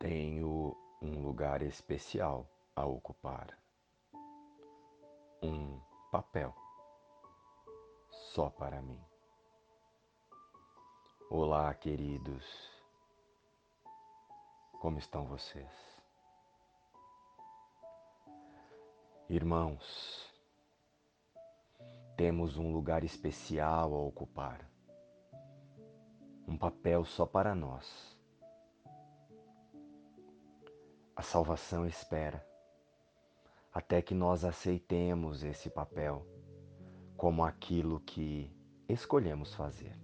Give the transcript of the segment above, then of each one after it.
Tenho um lugar especial a ocupar. Um papel só para mim. Olá, queridos. Como estão vocês? Irmãos, temos um lugar especial a ocupar. Um papel só para nós a salvação espera até que nós aceitemos esse papel como aquilo que escolhemos fazer.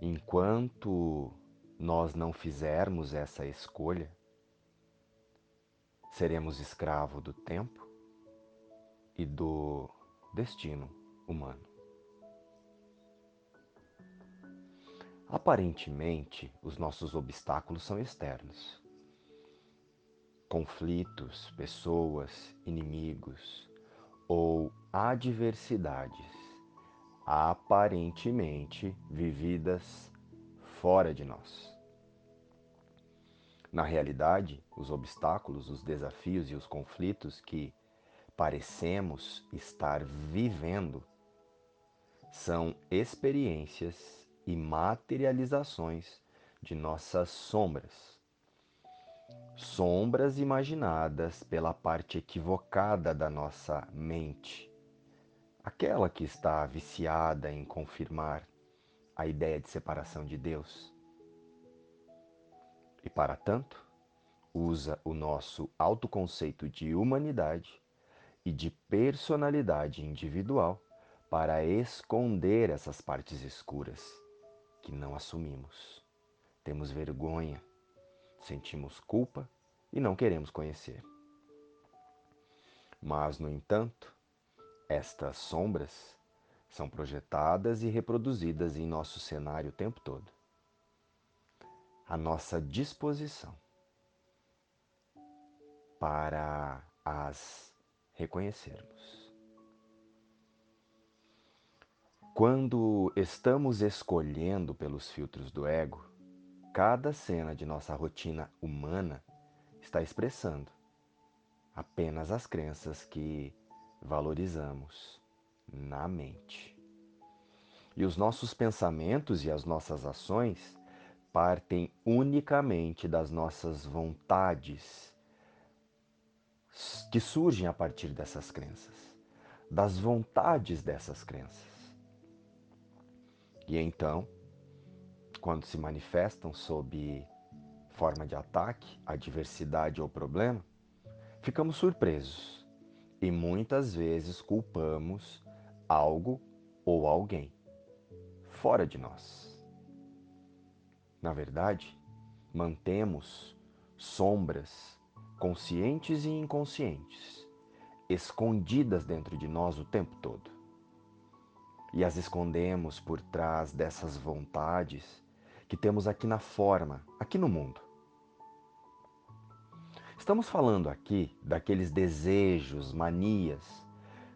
Enquanto nós não fizermos essa escolha, seremos escravo do tempo e do destino humano. Aparentemente, os nossos obstáculos são externos. Conflitos, pessoas, inimigos ou adversidades aparentemente vividas fora de nós. Na realidade, os obstáculos, os desafios e os conflitos que parecemos estar vivendo são experiências e materializações de nossas sombras. Sombras imaginadas pela parte equivocada da nossa mente, aquela que está viciada em confirmar a ideia de separação de Deus. E para tanto, usa o nosso autoconceito de humanidade e de personalidade individual para esconder essas partes escuras que não assumimos. Temos vergonha, sentimos culpa e não queremos conhecer. Mas, no entanto, estas sombras são projetadas e reproduzidas em nosso cenário o tempo todo. A nossa disposição para as reconhecermos. Quando estamos escolhendo pelos filtros do ego, cada cena de nossa rotina humana está expressando apenas as crenças que valorizamos na mente. E os nossos pensamentos e as nossas ações partem unicamente das nossas vontades que surgem a partir dessas crenças, das vontades dessas crenças. E então, quando se manifestam sob forma de ataque, adversidade ou problema, ficamos surpresos e muitas vezes culpamos algo ou alguém fora de nós. Na verdade, mantemos sombras conscientes e inconscientes escondidas dentro de nós o tempo todo e as escondemos por trás dessas vontades que temos aqui na forma, aqui no mundo. Estamos falando aqui daqueles desejos, manias,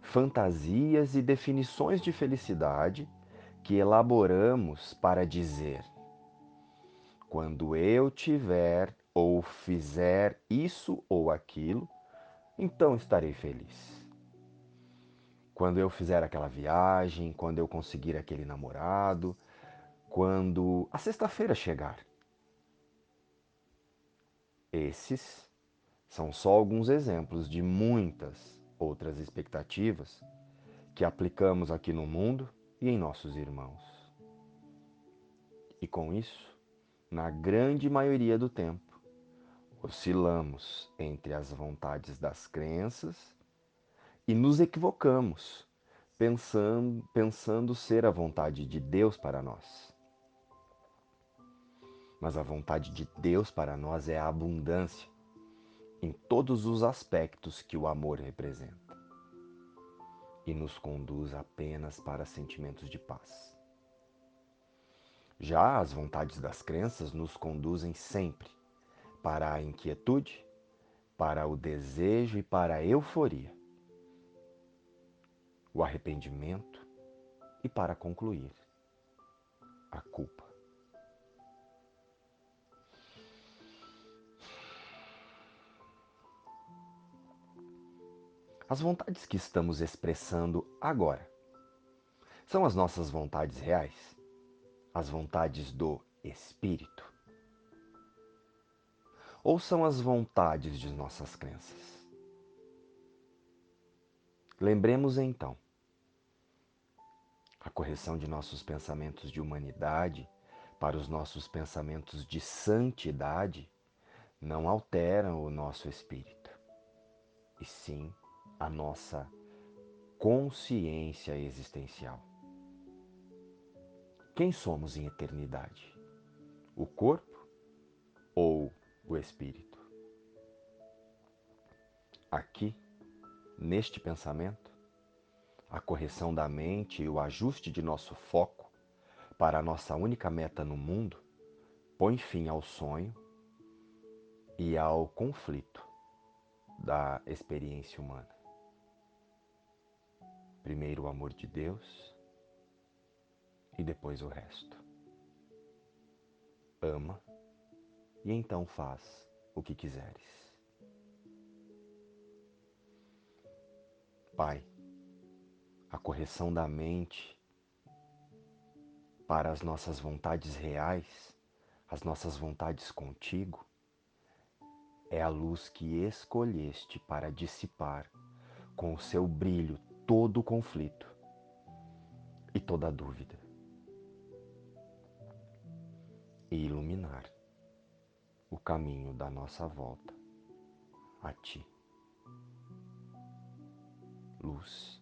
fantasias e definições de felicidade que elaboramos para dizer: quando eu tiver ou fizer isso ou aquilo, então estarei feliz quando eu fizer aquela viagem, quando eu conseguir aquele namorado, quando a sexta-feira chegar. Esses são só alguns exemplos de muitas outras expectativas que aplicamos aqui no mundo e em nossos irmãos. E com isso, na grande maioria do tempo, oscilamos entre as vontades das crenças e nos equivocamos, pensando, pensando ser a vontade de Deus para nós. Mas a vontade de Deus para nós é a abundância em todos os aspectos que o amor representa e nos conduz apenas para sentimentos de paz. Já as vontades das crenças nos conduzem sempre para a inquietude, para o desejo e para a euforia o arrependimento e, para concluir, a culpa. As vontades que estamos expressando agora são as nossas vontades reais, as vontades do espírito, ou são as vontades de nossas crenças. Lembremos então correção de nossos pensamentos de humanidade para os nossos pensamentos de santidade não alteram o nosso espírito, e sim a nossa consciência existencial. Quem somos em eternidade? O corpo ou o espírito? Aqui, neste pensamento, a correção da mente e o ajuste de nosso foco para a nossa única meta no mundo põe fim ao sonho e ao conflito da experiência humana. Primeiro o amor de Deus e depois o resto. Ama e então faz o que quiseres. Pai, a correção da mente para as nossas vontades reais, as nossas vontades contigo, é a luz que escolheste para dissipar com o seu brilho todo o conflito e toda a dúvida e iluminar o caminho da nossa volta a Ti. Luz